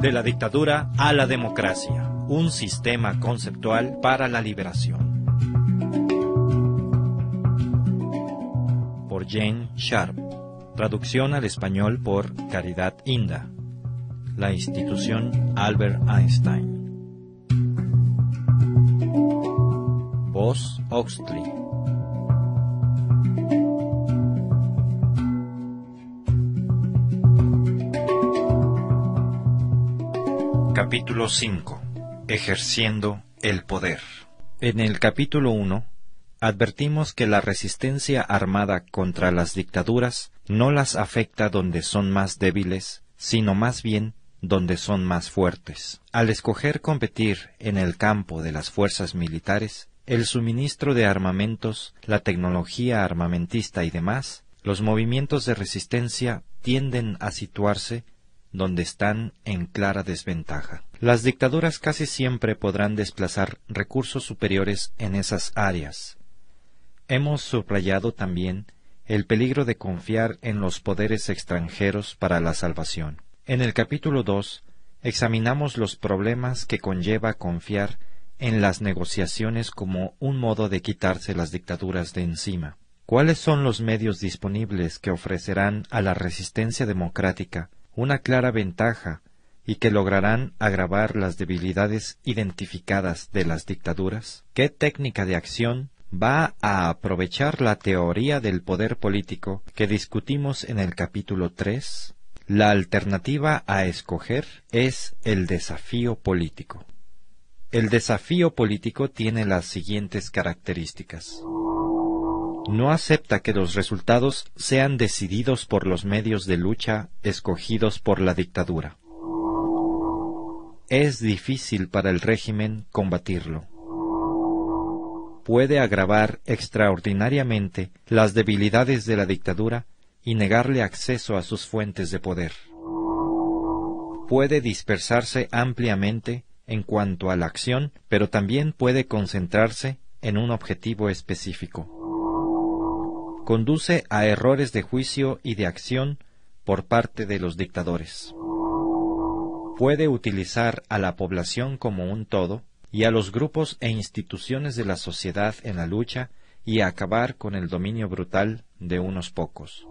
De la dictadura a la democracia, un sistema conceptual para la liberación. Por Jane Sharp. Traducción al español por Caridad Inda. La institución Albert Einstein. Voz Oxley. Capítulo 5. Ejerciendo el poder. En el capítulo 1 advertimos que la resistencia armada contra las dictaduras no las afecta donde son más débiles, sino más bien donde son más fuertes. Al escoger competir en el campo de las fuerzas militares, el suministro de armamentos, la tecnología armamentista y demás, los movimientos de resistencia tienden a situarse donde están en clara desventaja. Las dictaduras casi siempre podrán desplazar recursos superiores en esas áreas. Hemos subrayado también el peligro de confiar en los poderes extranjeros para la salvación. En el capítulo 2 examinamos los problemas que conlleva confiar en las negociaciones como un modo de quitarse las dictaduras de encima. ¿Cuáles son los medios disponibles que ofrecerán a la resistencia democrática una clara ventaja y que lograrán agravar las debilidades identificadas de las dictaduras? ¿Qué técnica de acción va a aprovechar la teoría del poder político que discutimos en el capítulo 3? La alternativa a escoger es el desafío político. El desafío político tiene las siguientes características. No acepta que los resultados sean decididos por los medios de lucha escogidos por la dictadura. Es difícil para el régimen combatirlo. Puede agravar extraordinariamente las debilidades de la dictadura y negarle acceso a sus fuentes de poder. Puede dispersarse ampliamente en cuanto a la acción, pero también puede concentrarse en un objetivo específico conduce a errores de juicio y de acción por parte de los dictadores. Puede utilizar a la población como un todo y a los grupos e instituciones de la sociedad en la lucha y acabar con el dominio brutal de unos pocos.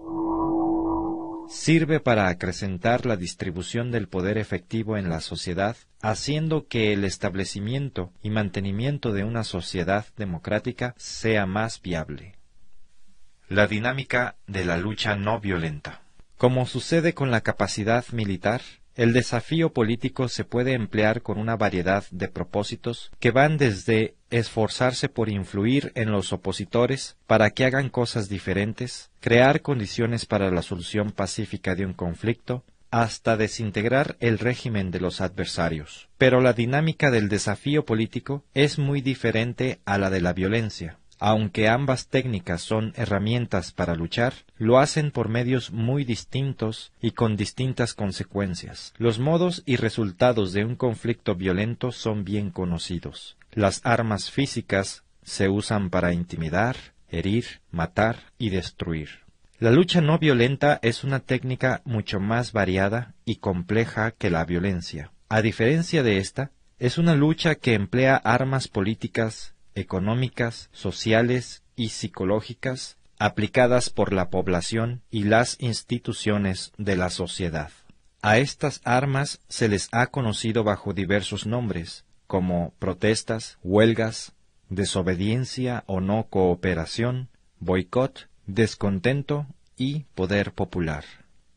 Sirve para acrecentar la distribución del poder efectivo en la sociedad, haciendo que el establecimiento y mantenimiento de una sociedad democrática sea más viable. La dinámica de la lucha no violenta. Como sucede con la capacidad militar, el desafío político se puede emplear con una variedad de propósitos que van desde esforzarse por influir en los opositores para que hagan cosas diferentes, crear condiciones para la solución pacífica de un conflicto, hasta desintegrar el régimen de los adversarios. Pero la dinámica del desafío político es muy diferente a la de la violencia. Aunque ambas técnicas son herramientas para luchar, lo hacen por medios muy distintos y con distintas consecuencias. Los modos y resultados de un conflicto violento son bien conocidos. Las armas físicas se usan para intimidar, herir, matar y destruir. La lucha no violenta es una técnica mucho más variada y compleja que la violencia. A diferencia de esta, es una lucha que emplea armas políticas económicas, sociales y psicológicas aplicadas por la población y las instituciones de la sociedad. A estas armas se les ha conocido bajo diversos nombres, como protestas, huelgas, desobediencia o no cooperación, boicot, descontento y poder popular.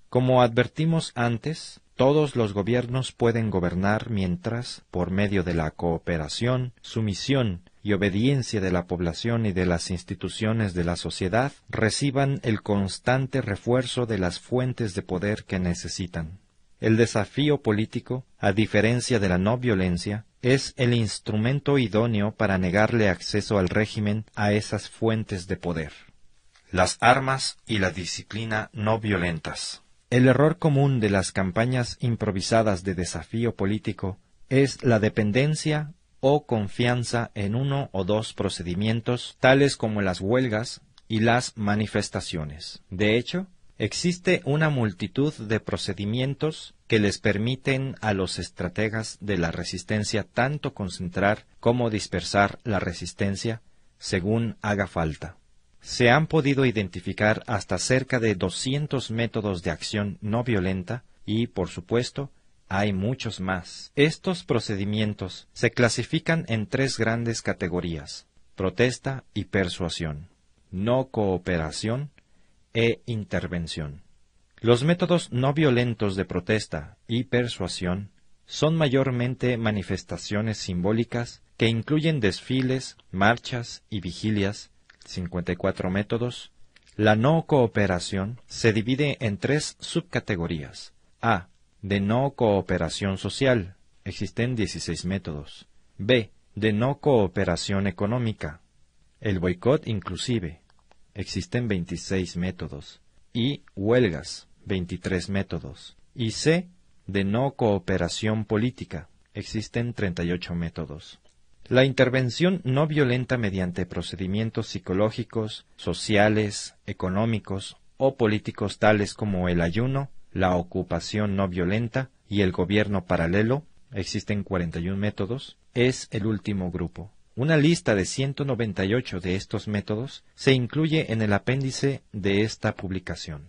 Como advertimos antes, todos los gobiernos pueden gobernar mientras, por medio de la cooperación, sumisión y obediencia de la población y de las instituciones de la sociedad reciban el constante refuerzo de las fuentes de poder que necesitan. El desafío político, a diferencia de la no violencia, es el instrumento idóneo para negarle acceso al régimen a esas fuentes de poder. Las armas y la disciplina no violentas. El error común de las campañas improvisadas de desafío político es la dependencia o confianza en uno o dos procedimientos, tales como las huelgas y las manifestaciones. De hecho, Existe una multitud de procedimientos que les permiten a los estrategas de la resistencia tanto concentrar como dispersar la resistencia según haga falta. Se han podido identificar hasta cerca de 200 métodos de acción no violenta y, por supuesto, hay muchos más. Estos procedimientos se clasifican en tres grandes categorías, protesta y persuasión, no cooperación e intervención. Los métodos no violentos de protesta y persuasión son mayormente manifestaciones simbólicas que incluyen desfiles, marchas y vigilias, 54 métodos. La no cooperación se divide en tres subcategorías. A. De no cooperación social. Existen 16 métodos. B. De no cooperación económica. El boicot inclusive. Existen 26 métodos. Y huelgas. 23 métodos, y C, de no cooperación política. Existen 38 métodos. La intervención no violenta mediante procedimientos psicológicos, sociales, económicos o políticos tales como el ayuno, la ocupación no violenta y el gobierno paralelo, existen 41 métodos, es el último grupo. Una lista de 198 de estos métodos se incluye en el apéndice de esta publicación.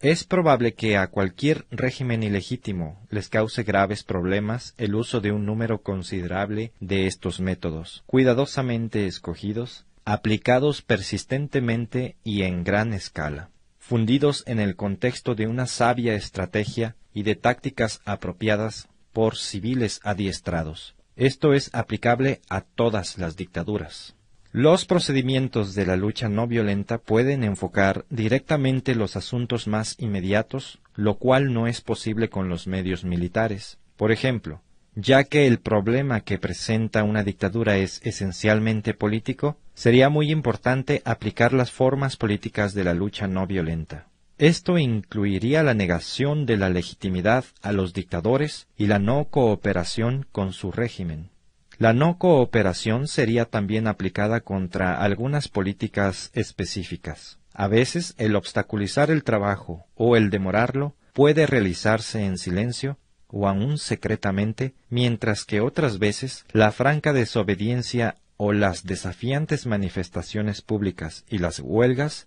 Es probable que a cualquier régimen ilegítimo les cause graves problemas el uso de un número considerable de estos métodos, cuidadosamente escogidos, aplicados persistentemente y en gran escala, fundidos en el contexto de una sabia estrategia y de tácticas apropiadas por civiles adiestrados. Esto es aplicable a todas las dictaduras. Los procedimientos de la lucha no violenta pueden enfocar directamente los asuntos más inmediatos, lo cual no es posible con los medios militares. Por ejemplo, ya que el problema que presenta una dictadura es esencialmente político, sería muy importante aplicar las formas políticas de la lucha no violenta. Esto incluiría la negación de la legitimidad a los dictadores y la no cooperación con su régimen. La no cooperación sería también aplicada contra algunas políticas específicas. A veces el obstaculizar el trabajo o el demorarlo puede realizarse en silencio o aún secretamente, mientras que otras veces la franca desobediencia o las desafiantes manifestaciones públicas y las huelgas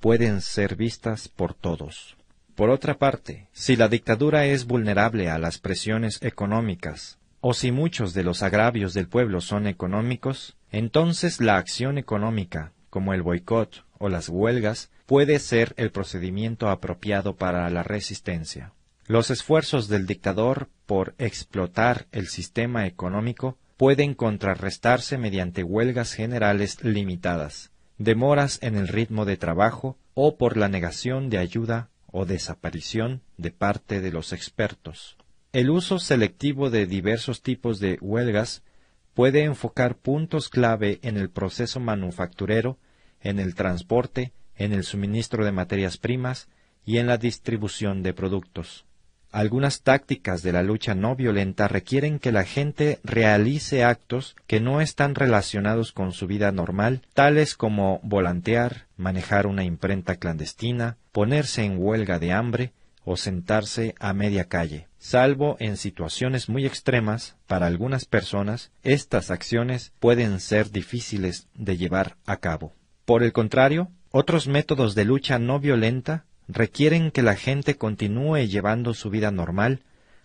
pueden ser vistas por todos. Por otra parte, si la dictadura es vulnerable a las presiones económicas, o si muchos de los agravios del pueblo son económicos, entonces la acción económica, como el boicot o las huelgas, puede ser el procedimiento apropiado para la resistencia. Los esfuerzos del dictador por explotar el sistema económico pueden contrarrestarse mediante huelgas generales limitadas, demoras en el ritmo de trabajo o por la negación de ayuda o desaparición de parte de los expertos. El uso selectivo de diversos tipos de huelgas puede enfocar puntos clave en el proceso manufacturero, en el transporte, en el suministro de materias primas y en la distribución de productos. Algunas tácticas de la lucha no violenta requieren que la gente realice actos que no están relacionados con su vida normal, tales como volantear, manejar una imprenta clandestina, ponerse en huelga de hambre, o sentarse a media calle. Salvo en situaciones muy extremas, para algunas personas, estas acciones pueden ser difíciles de llevar a cabo. Por el contrario, otros métodos de lucha no violenta requieren que la gente continúe llevando su vida normal,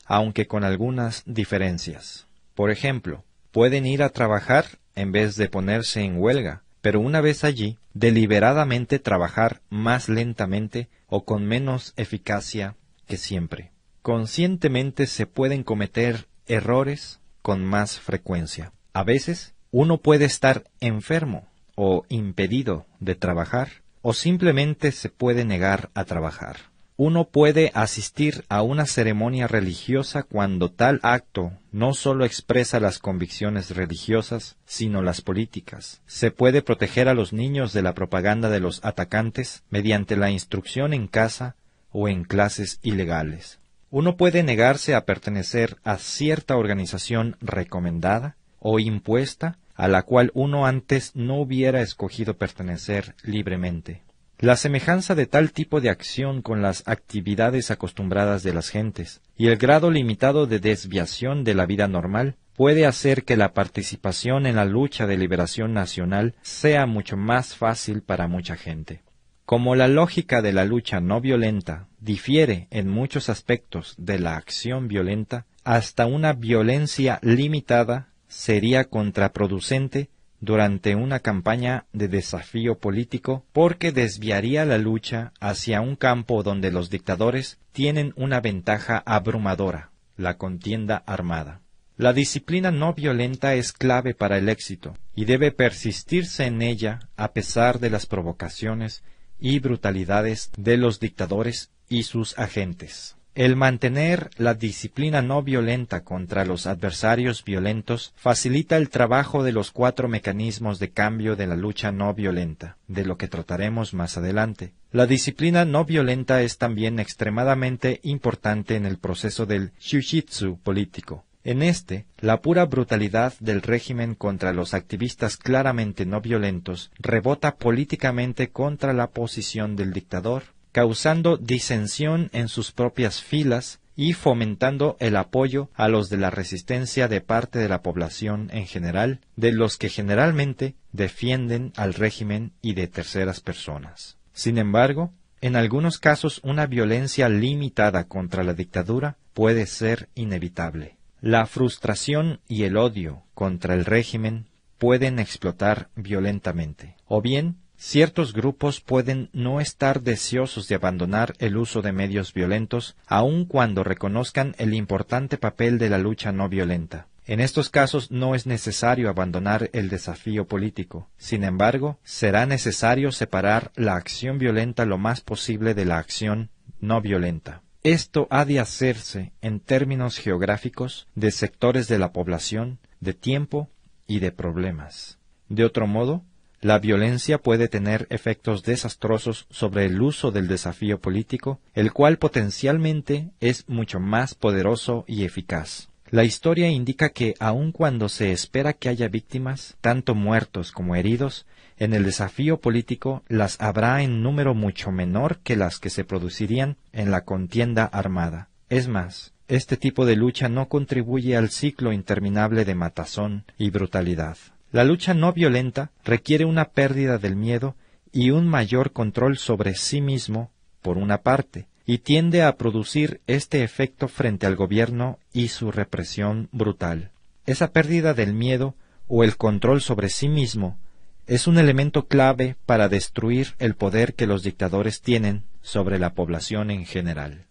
aunque con algunas diferencias. Por ejemplo, pueden ir a trabajar en vez de ponerse en huelga, pero una vez allí, deliberadamente trabajar más lentamente o con menos eficacia que siempre. Conscientemente se pueden cometer errores con más frecuencia. A veces uno puede estar enfermo o impedido de trabajar o simplemente se puede negar a trabajar. Uno puede asistir a una ceremonia religiosa cuando tal acto no solo expresa las convicciones religiosas, sino las políticas. Se puede proteger a los niños de la propaganda de los atacantes mediante la instrucción en casa o en clases ilegales. Uno puede negarse a pertenecer a cierta organización recomendada o impuesta a la cual uno antes no hubiera escogido pertenecer libremente. la semejanza de tal tipo de acción con las actividades acostumbradas de las gentes y el grado limitado de desviación de la vida normal puede hacer que la participación en la lucha de liberación nacional sea mucho más fácil para mucha gente. Como la lógica de la lucha no violenta difiere en muchos aspectos de la acción violenta, hasta una violencia limitada sería contraproducente durante una campaña de desafío político porque desviaría la lucha hacia un campo donde los dictadores tienen una ventaja abrumadora, la contienda armada. La disciplina no violenta es clave para el éxito y debe persistirse en ella a pesar de las provocaciones y brutalidades de los dictadores y sus agentes. El mantener la disciplina no violenta contra los adversarios violentos facilita el trabajo de los cuatro mecanismos de cambio de la lucha no violenta, de lo que trataremos más adelante. La disciplina no violenta es también extremadamente importante en el proceso del shujitsu político. En este, la pura brutalidad del régimen contra los activistas claramente no violentos rebota políticamente contra la posición del dictador causando disensión en sus propias filas y fomentando el apoyo a los de la resistencia de parte de la población en general, de los que generalmente defienden al régimen y de terceras personas. Sin embargo, en algunos casos una violencia limitada contra la dictadura puede ser inevitable. La frustración y el odio contra el régimen pueden explotar violentamente, o bien Ciertos grupos pueden no estar deseosos de abandonar el uso de medios violentos, aun cuando reconozcan el importante papel de la lucha no violenta. En estos casos no es necesario abandonar el desafío político. Sin embargo, será necesario separar la acción violenta lo más posible de la acción no violenta. Esto ha de hacerse en términos geográficos, de sectores de la población, de tiempo y de problemas. De otro modo, la violencia puede tener efectos desastrosos sobre el uso del desafío político, el cual potencialmente es mucho más poderoso y eficaz. La historia indica que aun cuando se espera que haya víctimas, tanto muertos como heridos, en el desafío político las habrá en número mucho menor que las que se producirían en la contienda armada. Es más, este tipo de lucha no contribuye al ciclo interminable de matazón y brutalidad. La lucha no violenta requiere una pérdida del miedo y un mayor control sobre sí mismo, por una parte, y tiende a producir este efecto frente al gobierno y su represión brutal. Esa pérdida del miedo o el control sobre sí mismo es un elemento clave para destruir el poder que los dictadores tienen sobre la población en general.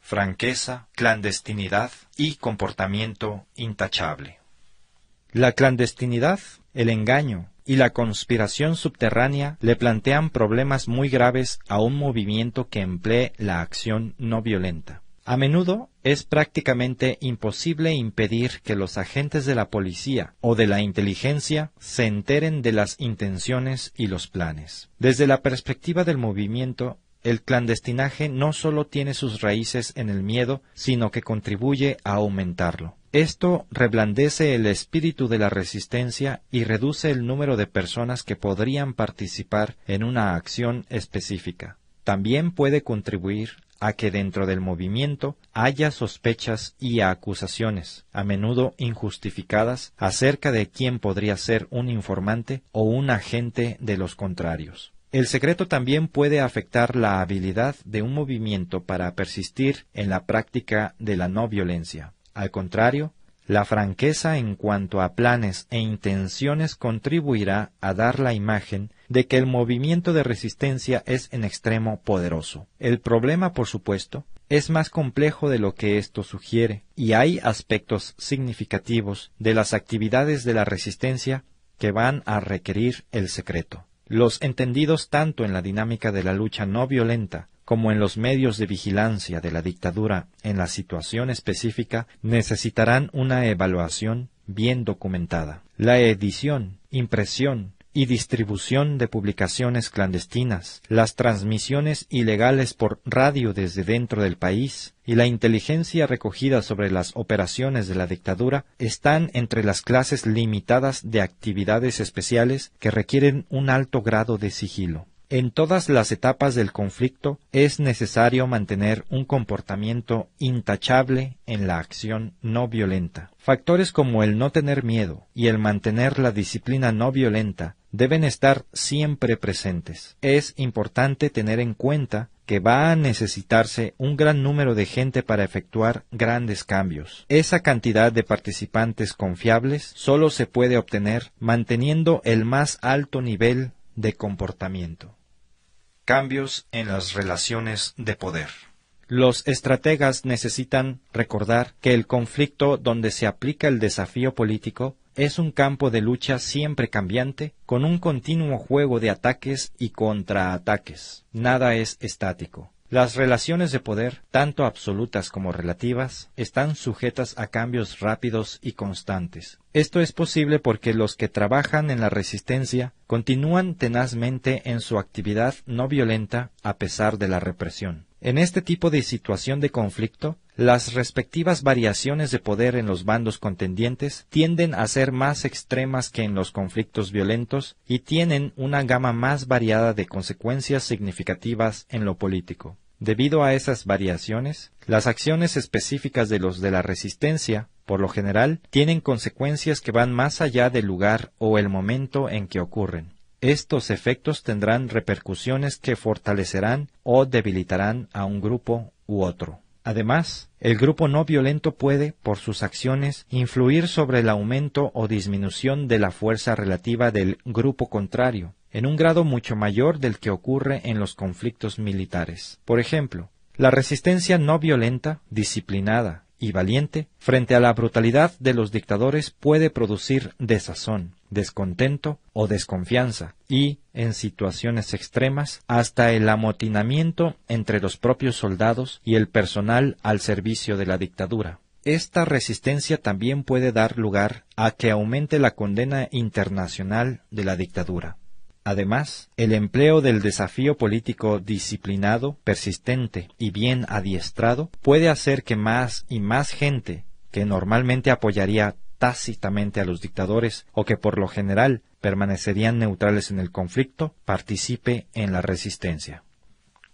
Franqueza, clandestinidad y comportamiento intachable. La clandestinidad, el engaño y la conspiración subterránea le plantean problemas muy graves a un movimiento que emplee la acción no violenta. A menudo es prácticamente imposible impedir que los agentes de la policía o de la inteligencia se enteren de las intenciones y los planes. Desde la perspectiva del movimiento, el clandestinaje no solo tiene sus raíces en el miedo, sino que contribuye a aumentarlo. Esto reblandece el espíritu de la resistencia y reduce el número de personas que podrían participar en una acción específica. También puede contribuir a que dentro del movimiento haya sospechas y acusaciones, a menudo injustificadas, acerca de quién podría ser un informante o un agente de los contrarios. El secreto también puede afectar la habilidad de un movimiento para persistir en la práctica de la no violencia. Al contrario, la franqueza en cuanto a planes e intenciones contribuirá a dar la imagen de que el movimiento de resistencia es en extremo poderoso. El problema, por supuesto, es más complejo de lo que esto sugiere, y hay aspectos significativos de las actividades de la resistencia que van a requerir el secreto. Los entendidos tanto en la dinámica de la lucha no violenta como en los medios de vigilancia de la dictadura en la situación específica necesitarán una evaluación bien documentada. La edición, impresión, y distribución de publicaciones clandestinas, las transmisiones ilegales por radio desde dentro del país y la inteligencia recogida sobre las operaciones de la dictadura están entre las clases limitadas de actividades especiales que requieren un alto grado de sigilo. En todas las etapas del conflicto es necesario mantener un comportamiento intachable en la acción no violenta. Factores como el no tener miedo y el mantener la disciplina no violenta deben estar siempre presentes. Es importante tener en cuenta que va a necesitarse un gran número de gente para efectuar grandes cambios. Esa cantidad de participantes confiables solo se puede obtener manteniendo el más alto nivel de comportamiento. Cambios en las relaciones de poder. Los estrategas necesitan recordar que el conflicto donde se aplica el desafío político es un campo de lucha siempre cambiante, con un continuo juego de ataques y contraataques. Nada es estático. Las relaciones de poder, tanto absolutas como relativas, están sujetas a cambios rápidos y constantes. Esto es posible porque los que trabajan en la resistencia continúan tenazmente en su actividad no violenta a pesar de la represión. En este tipo de situación de conflicto, las respectivas variaciones de poder en los bandos contendientes tienden a ser más extremas que en los conflictos violentos y tienen una gama más variada de consecuencias significativas en lo político. Debido a esas variaciones, las acciones específicas de los de la resistencia, por lo general, tienen consecuencias que van más allá del lugar o el momento en que ocurren. Estos efectos tendrán repercusiones que fortalecerán o debilitarán a un grupo u otro. Además, el grupo no violento puede, por sus acciones, influir sobre el aumento o disminución de la fuerza relativa del grupo contrario, en un grado mucho mayor del que ocurre en los conflictos militares. Por ejemplo, la resistencia no violenta, disciplinada y valiente frente a la brutalidad de los dictadores puede producir desazón, descontento o desconfianza y, en situaciones extremas, hasta el amotinamiento entre los propios soldados y el personal al servicio de la dictadura. Esta resistencia también puede dar lugar a que aumente la condena internacional de la dictadura. Además, el empleo del desafío político disciplinado, persistente y bien adiestrado puede hacer que más y más gente que normalmente apoyaría tácitamente a los dictadores o que por lo general permanecerían neutrales en el conflicto, participe en la resistencia.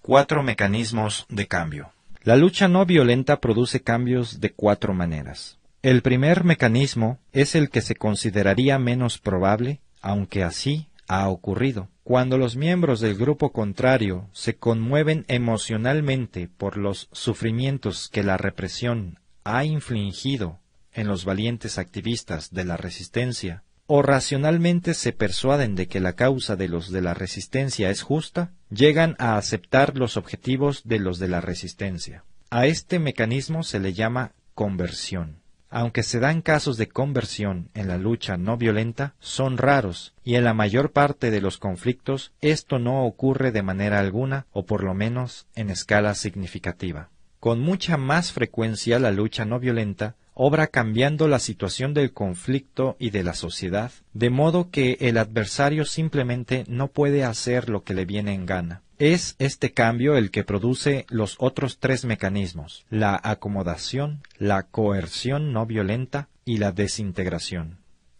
Cuatro mecanismos de cambio. La lucha no violenta produce cambios de cuatro maneras. El primer mecanismo es el que se consideraría menos probable, aunque así ha ocurrido. Cuando los miembros del grupo contrario se conmueven emocionalmente por los sufrimientos que la represión ha infligido en los valientes activistas de la resistencia, o racionalmente se persuaden de que la causa de los de la resistencia es justa, llegan a aceptar los objetivos de los de la resistencia. A este mecanismo se le llama conversión. Aunque se dan casos de conversión en la lucha no violenta, son raros, y en la mayor parte de los conflictos esto no ocurre de manera alguna, o por lo menos en escala significativa. Con mucha más frecuencia la lucha no violenta obra cambiando la situación del conflicto y de la sociedad, de modo que el adversario simplemente no puede hacer lo que le viene en gana. Es este cambio el que produce los otros tres mecanismos, la acomodación, la coerción no violenta y la desintegración.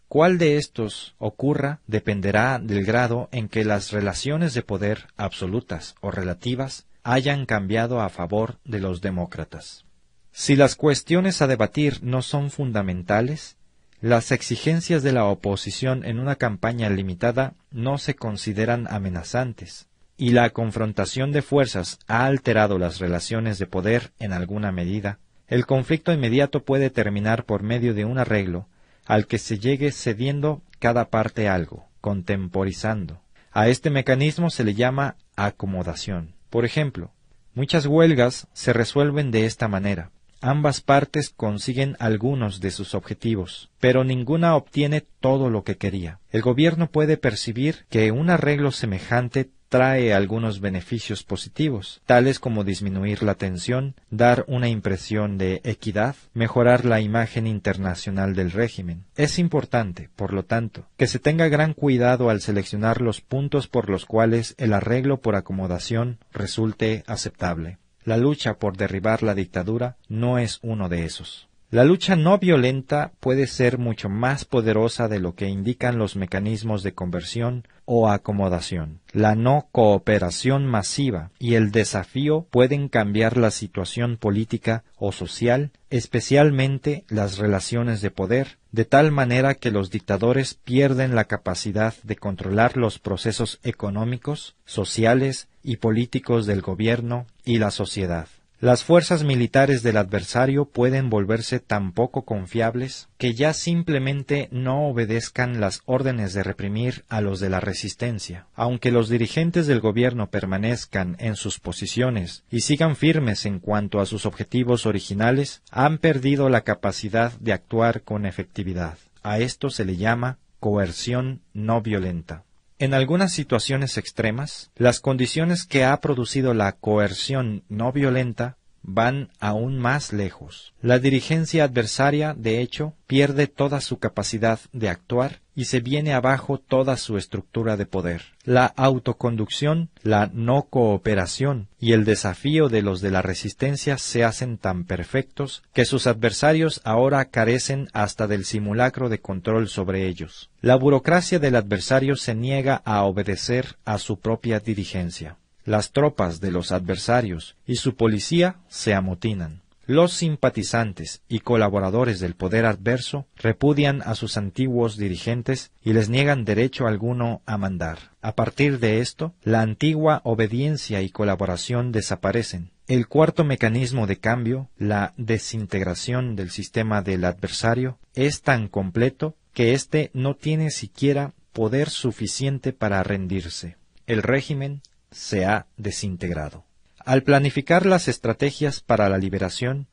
Cuál de estos ocurra dependerá del grado en que las relaciones de poder absolutas o relativas hayan cambiado a favor de los demócratas. Si las cuestiones a debatir no son fundamentales, las exigencias de la oposición en una campaña limitada no se consideran amenazantes, y la confrontación de fuerzas ha alterado las relaciones de poder en alguna medida, el conflicto inmediato puede terminar por medio de un arreglo al que se llegue cediendo cada parte algo, contemporizando. A este mecanismo se le llama acomodación. Por ejemplo, muchas huelgas se resuelven de esta manera. Ambas partes consiguen algunos de sus objetivos, pero ninguna obtiene todo lo que quería. El gobierno puede percibir que un arreglo semejante trae algunos beneficios positivos, tales como disminuir la tensión, dar una impresión de equidad, mejorar la imagen internacional del régimen. Es importante, por lo tanto, que se tenga gran cuidado al seleccionar los puntos por los cuales el arreglo por acomodación resulte aceptable. La lucha por derribar la dictadura no es uno de esos. La lucha no violenta puede ser mucho más poderosa de lo que indican los mecanismos de conversión o acomodación. La no cooperación masiva y el desafío pueden cambiar la situación política o social, especialmente las relaciones de poder, de tal manera que los dictadores pierden la capacidad de controlar los procesos económicos, sociales y políticos del gobierno y la sociedad. Las fuerzas militares del adversario pueden volverse tan poco confiables que ya simplemente no obedezcan las órdenes de reprimir a los de la resistencia. Aunque los dirigentes del gobierno permanezcan en sus posiciones y sigan firmes en cuanto a sus objetivos originales, han perdido la capacidad de actuar con efectividad. A esto se le llama coerción no violenta. En algunas situaciones extremas, las condiciones que ha producido la coerción no violenta van aún más lejos. La dirigencia adversaria, de hecho, pierde toda su capacidad de actuar y se viene abajo toda su estructura de poder. La autoconducción, la no cooperación y el desafío de los de la resistencia se hacen tan perfectos que sus adversarios ahora carecen hasta del simulacro de control sobre ellos. La burocracia del adversario se niega a obedecer a su propia dirigencia. Las tropas de los adversarios y su policía se amotinan. Los simpatizantes y colaboradores del poder adverso repudian a sus antiguos dirigentes y les niegan derecho alguno a mandar. A partir de esto, la antigua obediencia y colaboración desaparecen. El cuarto mecanismo de cambio, la desintegración del sistema del adversario, es tan completo que éste no tiene siquiera poder suficiente para rendirse. El régimen se ha desintegrado. Al planificar las estrategias para la liberación,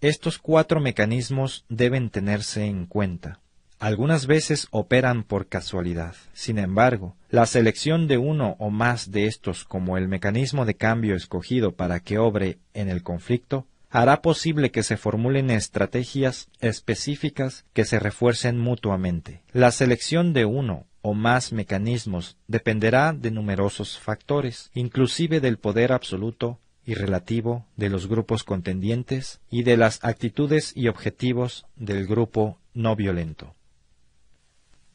estos cuatro mecanismos deben tenerse en cuenta. Algunas veces operan por casualidad. Sin embargo, la selección de uno o más de estos como el mecanismo de cambio escogido para que obre en el conflicto hará posible que se formulen estrategias específicas que se refuercen mutuamente. La selección de uno o más mecanismos dependerá de numerosos factores, inclusive del poder absoluto y relativo de los grupos contendientes y de las actitudes y objetivos del grupo no violento.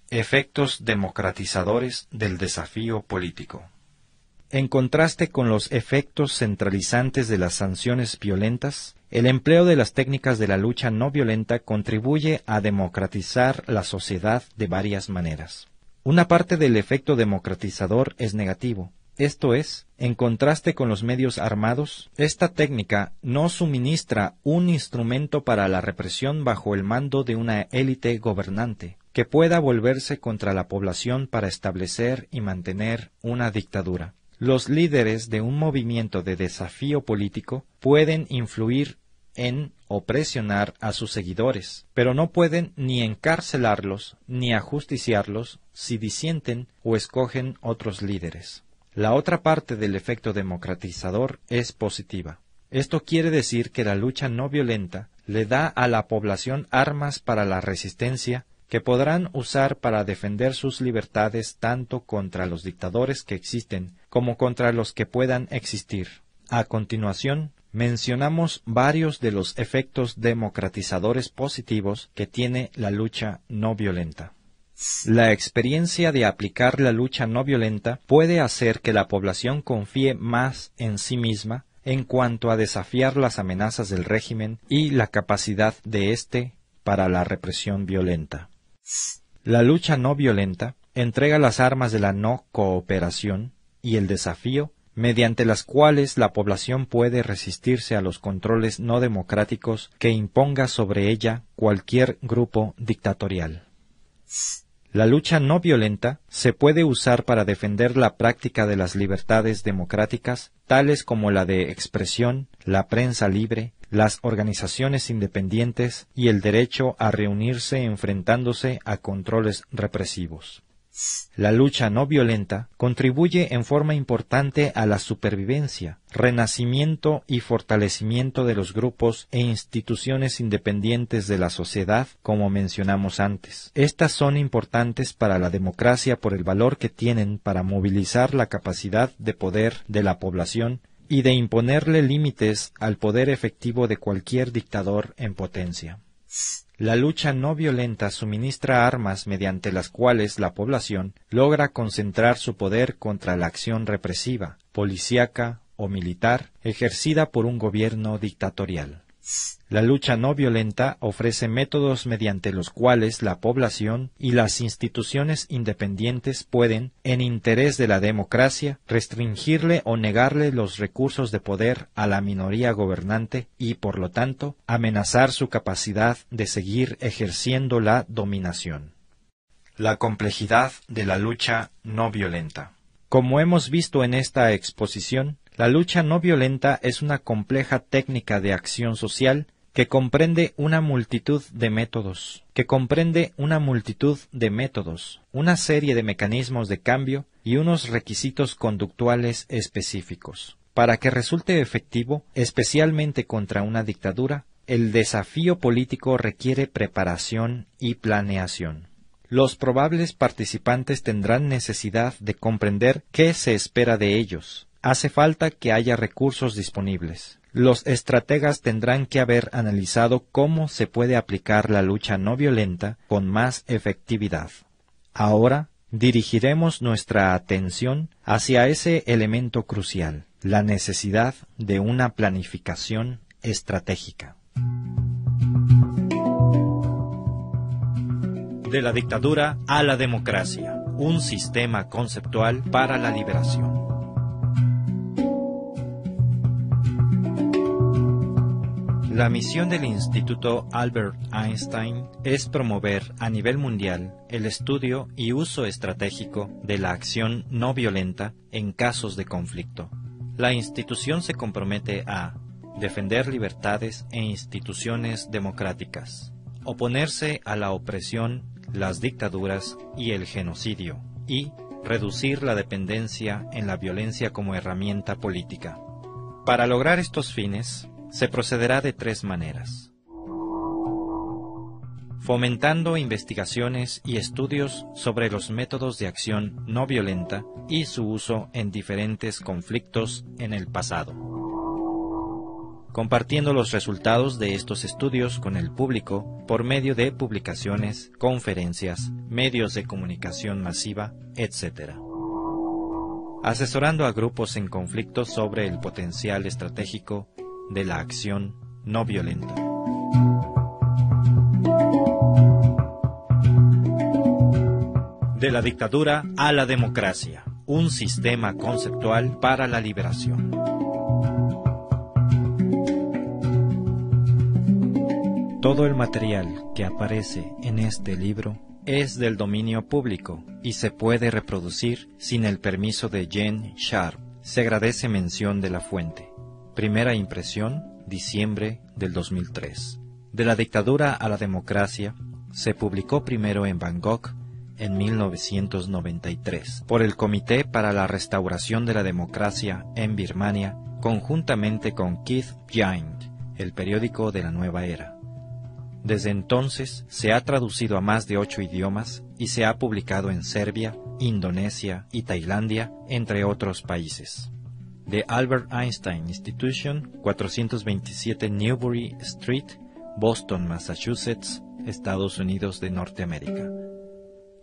Efectos democratizadores del desafío político. En contraste con los efectos centralizantes de las sanciones violentas, el empleo de las técnicas de la lucha no violenta contribuye a democratizar la sociedad de varias maneras. Una parte del efecto democratizador es negativo. Esto es, en contraste con los medios armados, esta técnica no suministra un instrumento para la represión bajo el mando de una élite gobernante, que pueda volverse contra la población para establecer y mantener una dictadura. Los líderes de un movimiento de desafío político pueden influir en o presionar a sus seguidores, pero no pueden ni encarcelarlos ni ajusticiarlos si disienten o escogen otros líderes. La otra parte del efecto democratizador es positiva. Esto quiere decir que la lucha no violenta le da a la población armas para la resistencia que podrán usar para defender sus libertades tanto contra los dictadores que existen como contra los que puedan existir. A continuación, mencionamos varios de los efectos democratizadores positivos que tiene la lucha no violenta. La experiencia de aplicar la lucha no violenta puede hacer que la población confíe más en sí misma en cuanto a desafiar las amenazas del régimen y la capacidad de éste para la represión violenta. La lucha no violenta entrega las armas de la no cooperación y el desafío mediante las cuales la población puede resistirse a los controles no democráticos que imponga sobre ella cualquier grupo dictatorial. La lucha no violenta se puede usar para defender la práctica de las libertades democráticas, tales como la de expresión, la prensa libre, las organizaciones independientes y el derecho a reunirse enfrentándose a controles represivos. La lucha no violenta contribuye en forma importante a la supervivencia, renacimiento y fortalecimiento de los grupos e instituciones independientes de la sociedad, como mencionamos antes. Estas son importantes para la democracia por el valor que tienen para movilizar la capacidad de poder de la población y de imponerle límites al poder efectivo de cualquier dictador en potencia. La lucha no violenta suministra armas mediante las cuales la población logra concentrar su poder contra la acción represiva, policíaca o militar ejercida por un gobierno dictatorial. La lucha no violenta ofrece métodos mediante los cuales la población y las instituciones independientes pueden, en interés de la democracia, restringirle o negarle los recursos de poder a la minoría gobernante y, por lo tanto, amenazar su capacidad de seguir ejerciendo la dominación. La complejidad de la lucha no violenta. Como hemos visto en esta exposición, la lucha no violenta es una compleja técnica de acción social que comprende una multitud de métodos, que comprende una multitud de métodos, una serie de mecanismos de cambio y unos requisitos conductuales específicos. Para que resulte efectivo, especialmente contra una dictadura, el desafío político requiere preparación y planeación. Los probables participantes tendrán necesidad de comprender qué se espera de ellos. Hace falta que haya recursos disponibles. Los estrategas tendrán que haber analizado cómo se puede aplicar la lucha no violenta con más efectividad. Ahora dirigiremos nuestra atención hacia ese elemento crucial, la necesidad de una planificación estratégica. De la dictadura a la democracia, un sistema conceptual para la liberación. La misión del Instituto Albert Einstein es promover a nivel mundial el estudio y uso estratégico de la acción no violenta en casos de conflicto. La institución se compromete a defender libertades e instituciones democráticas, oponerse a la opresión, las dictaduras y el genocidio, y reducir la dependencia en la violencia como herramienta política. Para lograr estos fines, se procederá de tres maneras. Fomentando investigaciones y estudios sobre los métodos de acción no violenta y su uso en diferentes conflictos en el pasado. Compartiendo los resultados de estos estudios con el público por medio de publicaciones, conferencias, medios de comunicación masiva, etc asesorando a grupos en conflicto sobre el potencial estratégico de la acción no violenta. De la dictadura a la democracia, un sistema conceptual para la liberación. Todo el material que aparece en este libro es del dominio público y se puede reproducir sin el permiso de Jen Sharp. Se agradece mención de la fuente. Primera impresión, diciembre del 2003. De la dictadura a la democracia, se publicó primero en Bangkok en 1993 por el Comité para la Restauración de la Democracia en Birmania, conjuntamente con Keith Giant, el periódico de la nueva era. Desde entonces se ha traducido a más de ocho idiomas y se ha publicado en Serbia, Indonesia y Tailandia, entre otros países de Albert Einstein Institution, 427 Newbury Street, Boston, Massachusetts, Estados Unidos de Norteamérica.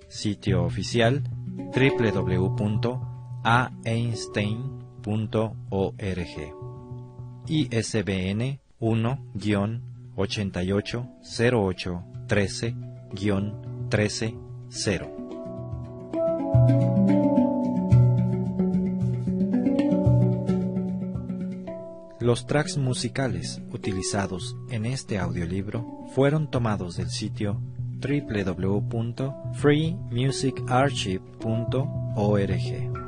Sitio oficial www.aeinstein.org. ISBN 1-880813-130. Los tracks musicales utilizados en este audiolibro fueron tomados del sitio www.freemusicarchive.org.